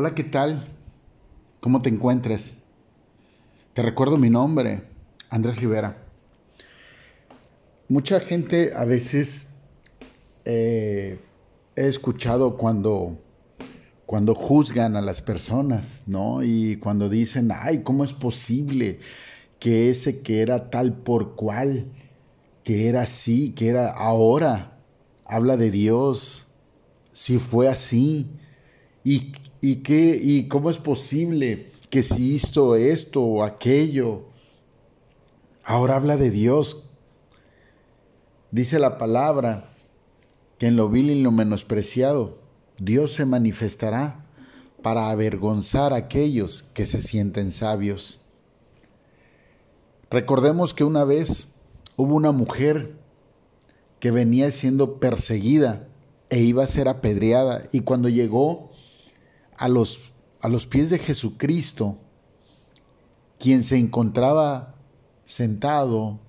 Hola, ¿qué tal? ¿Cómo te encuentras? Te recuerdo mi nombre, Andrés Rivera. Mucha gente a veces eh, he escuchado cuando, cuando juzgan a las personas, ¿no? Y cuando dicen, ay, ¿cómo es posible que ese que era tal por cual, que era así, que era ahora, habla de Dios, si fue así? ¿Y, y, qué, ¿Y cómo es posible que si hizo esto o aquello? Ahora habla de Dios. Dice la palabra que en lo vil y lo menospreciado Dios se manifestará para avergonzar a aquellos que se sienten sabios. Recordemos que una vez hubo una mujer que venía siendo perseguida e iba a ser apedreada y cuando llegó a los, a los pies de Jesucristo, quien se encontraba sentado,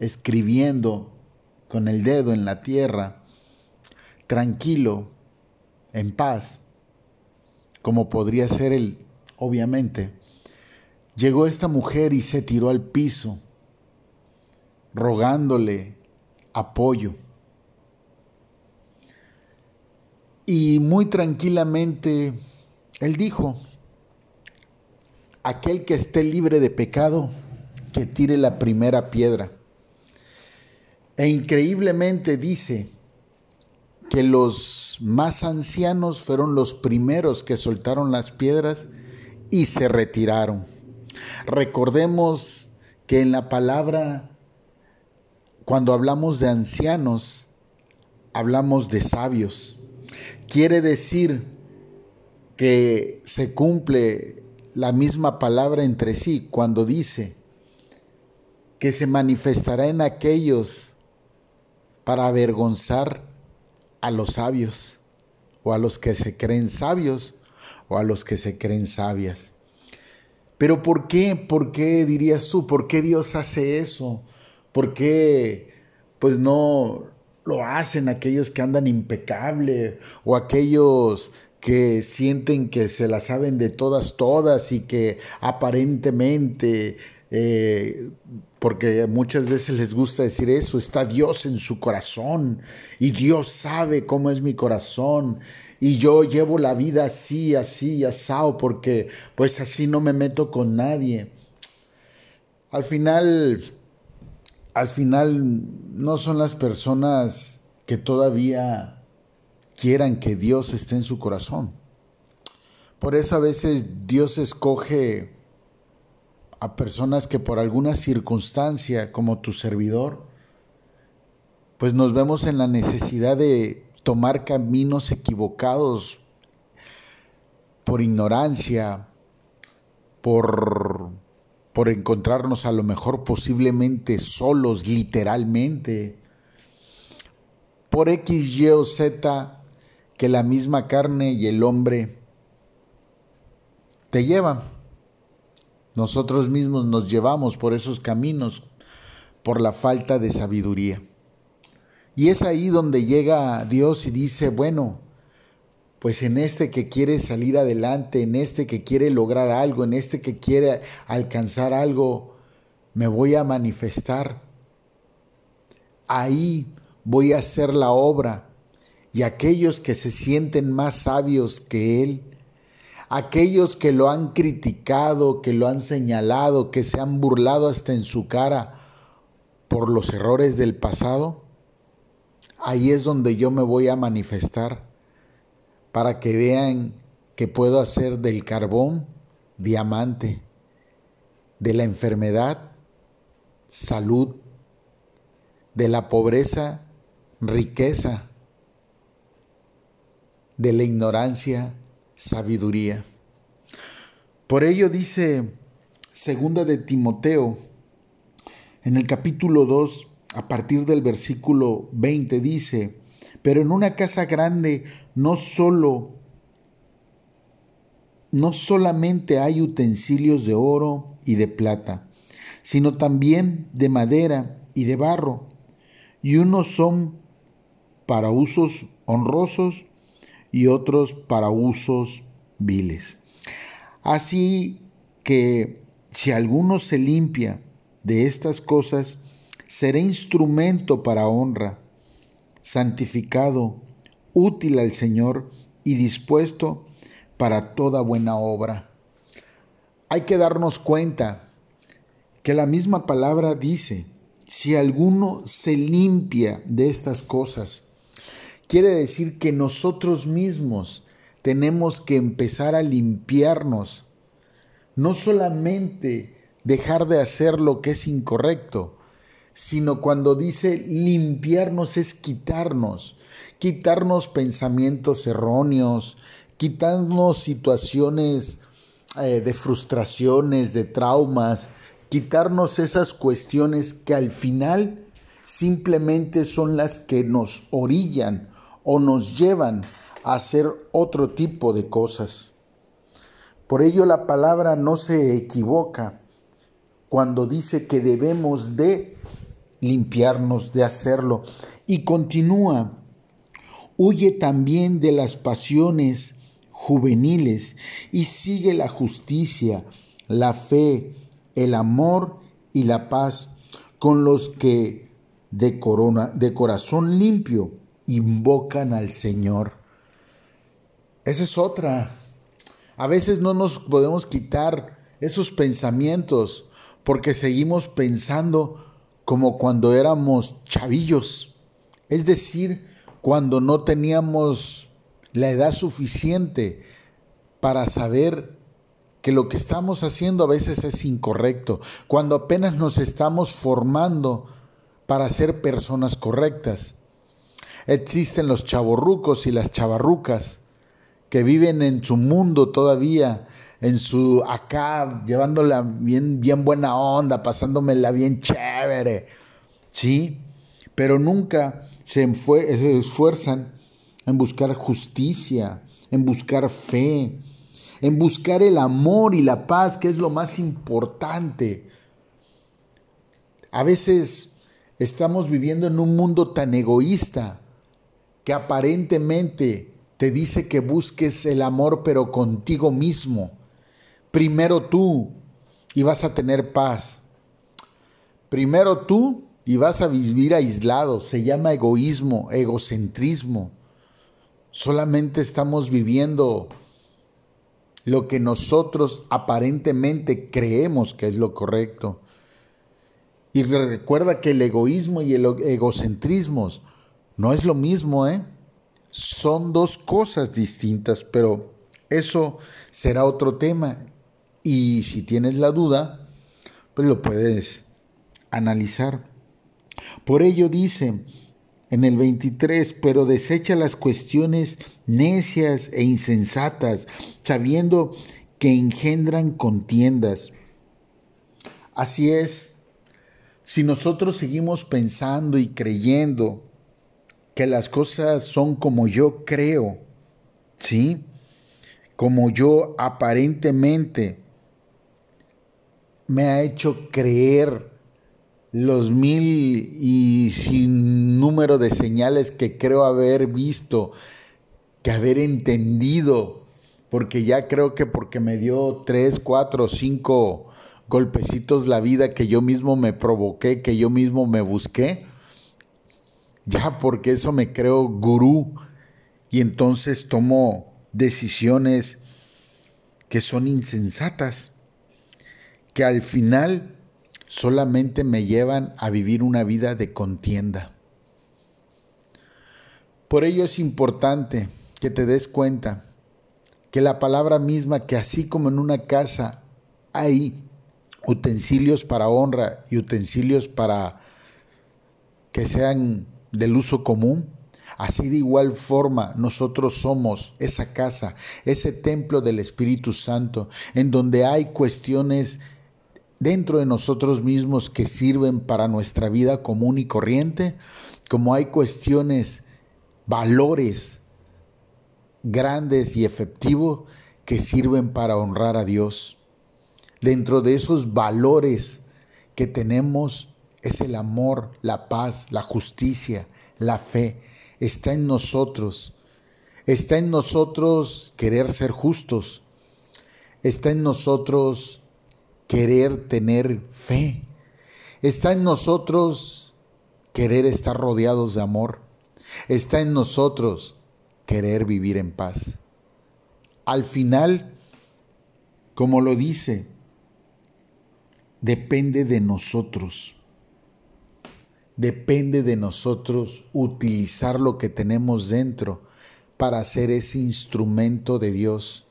escribiendo con el dedo en la tierra, tranquilo, en paz, como podría ser él, obviamente, llegó esta mujer y se tiró al piso, rogándole apoyo. Y muy tranquilamente él dijo, aquel que esté libre de pecado, que tire la primera piedra. E increíblemente dice que los más ancianos fueron los primeros que soltaron las piedras y se retiraron. Recordemos que en la palabra, cuando hablamos de ancianos, hablamos de sabios. Quiere decir que se cumple la misma palabra entre sí cuando dice que se manifestará en aquellos para avergonzar a los sabios o a los que se creen sabios o a los que se creen sabias. Pero ¿por qué? ¿Por qué dirías tú? ¿Por qué Dios hace eso? ¿Por qué pues no lo hacen aquellos que andan impecable o aquellos que sienten que se la saben de todas, todas y que aparentemente, eh, porque muchas veces les gusta decir eso, está Dios en su corazón y Dios sabe cómo es mi corazón y yo llevo la vida así, así, asado, porque pues así no me meto con nadie. Al final, al final no son las personas que todavía quieran que Dios esté en su corazón. Por eso a veces Dios escoge a personas que por alguna circunstancia, como tu servidor, pues nos vemos en la necesidad de tomar caminos equivocados por ignorancia, por, por encontrarnos a lo mejor posiblemente solos, literalmente, por X, Y o Z que la misma carne y el hombre te llevan. Nosotros mismos nos llevamos por esos caminos por la falta de sabiduría. Y es ahí donde llega Dios y dice, bueno, pues en este que quiere salir adelante, en este que quiere lograr algo, en este que quiere alcanzar algo, me voy a manifestar. Ahí voy a hacer la obra y aquellos que se sienten más sabios que Él, aquellos que lo han criticado, que lo han señalado, que se han burlado hasta en su cara por los errores del pasado, ahí es donde yo me voy a manifestar para que vean que puedo hacer del carbón diamante, de la enfermedad salud, de la pobreza riqueza, de la ignorancia, sabiduría. Por ello dice segunda de Timoteo, en el capítulo 2, a partir del versículo 20, dice, pero en una casa grande no solo no solamente hay utensilios de oro y de plata, sino también de madera y de barro, y unos son para usos honrosos y otros para usos viles. Así que si alguno se limpia de estas cosas, será instrumento para honra, santificado, útil al Señor y dispuesto para toda buena obra. Hay que darnos cuenta que la misma palabra dice, si alguno se limpia de estas cosas, quiere decir que nosotros mismos tenemos que empezar a limpiarnos, no solamente dejar de hacer lo que es incorrecto, sino cuando dice limpiarnos es quitarnos, quitarnos pensamientos erróneos, quitarnos situaciones eh, de frustraciones, de traumas, quitarnos esas cuestiones que al final simplemente son las que nos orillan o nos llevan a hacer otro tipo de cosas. Por ello la palabra no se equivoca cuando dice que debemos de limpiarnos, de hacerlo. Y continúa, huye también de las pasiones juveniles y sigue la justicia, la fe, el amor y la paz con los que de, corona, de corazón limpio invocan al Señor. Esa es otra. A veces no nos podemos quitar esos pensamientos porque seguimos pensando como cuando éramos chavillos, es decir, cuando no teníamos la edad suficiente para saber que lo que estamos haciendo a veces es incorrecto, cuando apenas nos estamos formando para ser personas correctas. Existen los chavorrucos y las chavarrucas que viven en su mundo todavía, en su acá, llevándola bien, bien buena onda, pasándomela bien chévere, ¿sí? Pero nunca se, se esfuerzan en buscar justicia, en buscar fe, en buscar el amor y la paz, que es lo más importante. A veces estamos viviendo en un mundo tan egoísta que aparentemente te dice que busques el amor pero contigo mismo. Primero tú y vas a tener paz. Primero tú y vas a vivir aislado. Se llama egoísmo, egocentrismo. Solamente estamos viviendo lo que nosotros aparentemente creemos que es lo correcto. Y recuerda que el egoísmo y el egocentrismo no es lo mismo, ¿eh? Son dos cosas distintas, pero eso será otro tema. Y si tienes la duda, pues lo puedes analizar. Por ello dice, en el 23, pero desecha las cuestiones necias e insensatas, sabiendo que engendran contiendas. Así es, si nosotros seguimos pensando y creyendo que las cosas son como yo creo, ¿sí? Como yo aparentemente me ha hecho creer los mil y sin número de señales que creo haber visto, que haber entendido, porque ya creo que porque me dio tres, cuatro, cinco golpecitos la vida que yo mismo me provoqué, que yo mismo me busqué, ya porque eso me creo gurú y entonces tomo decisiones que son insensatas, que al final solamente me llevan a vivir una vida de contienda. Por ello es importante que te des cuenta que la palabra misma, que así como en una casa hay utensilios para honra y utensilios para que sean del uso común, así de igual forma nosotros somos esa casa, ese templo del Espíritu Santo, en donde hay cuestiones dentro de nosotros mismos que sirven para nuestra vida común y corriente, como hay cuestiones, valores grandes y efectivos que sirven para honrar a Dios. Dentro de esos valores que tenemos es el amor, la paz, la justicia, la fe. Está en nosotros. Está en nosotros querer ser justos. Está en nosotros querer tener fe. Está en nosotros querer estar rodeados de amor. Está en nosotros querer vivir en paz. Al final, como lo dice, depende de nosotros. Depende de nosotros utilizar lo que tenemos dentro para ser ese instrumento de Dios.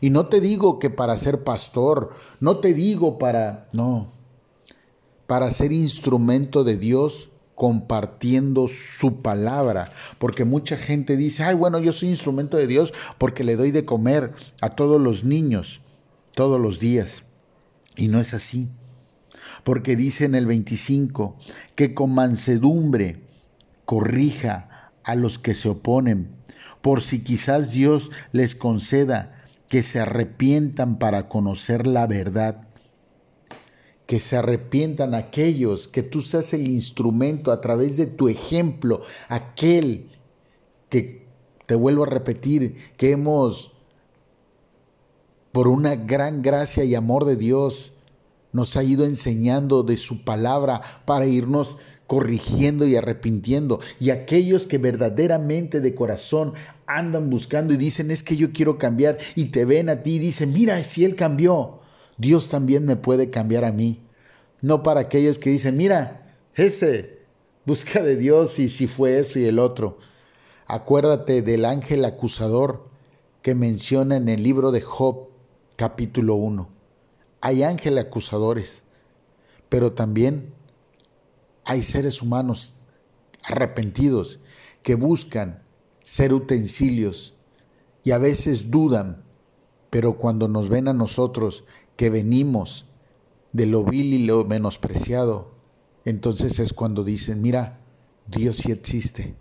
Y no te digo que para ser pastor, no te digo para, no, para ser instrumento de Dios compartiendo su palabra, porque mucha gente dice, ay, bueno, yo soy instrumento de Dios porque le doy de comer a todos los niños todos los días. Y no es así, porque dice en el 25 que con mansedumbre corrija a los que se oponen, por si quizás Dios les conceda que se arrepientan para conocer la verdad. Que se arrepientan aquellos, que tú seas el instrumento a través de tu ejemplo, aquel que, te vuelvo a repetir, que hemos, por una gran gracia y amor de Dios, nos ha ido enseñando de su palabra para irnos corrigiendo y arrepintiendo. Y aquellos que verdaderamente de corazón andan buscando y dicen, es que yo quiero cambiar, y te ven a ti y dicen, mira, si Él cambió, Dios también me puede cambiar a mí. No para aquellos que dicen, mira, ese busca de Dios y si fue eso y el otro. Acuérdate del ángel acusador que menciona en el libro de Job capítulo 1. Hay ángeles acusadores, pero también hay seres humanos arrepentidos que buscan ser utensilios y a veces dudan, pero cuando nos ven a nosotros que venimos de lo vil y lo menospreciado, entonces es cuando dicen, mira, Dios sí existe,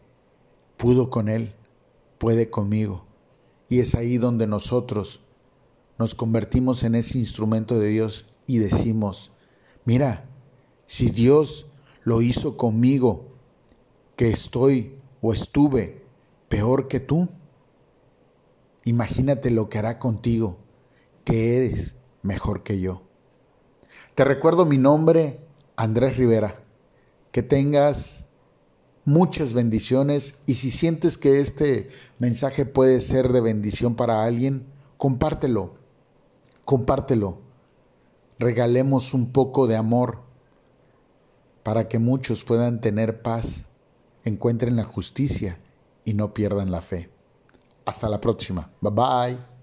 pudo con Él, puede conmigo. Y es ahí donde nosotros nos convertimos en ese instrumento de Dios y decimos, mira, si Dios lo hizo conmigo, que estoy o estuve peor que tú, imagínate lo que hará contigo, que eres mejor que yo. Te recuerdo mi nombre, Andrés Rivera. Que tengas muchas bendiciones y si sientes que este mensaje puede ser de bendición para alguien, compártelo, compártelo. Regalemos un poco de amor para que muchos puedan tener paz, encuentren la justicia y no pierdan la fe. Hasta la próxima. Bye bye.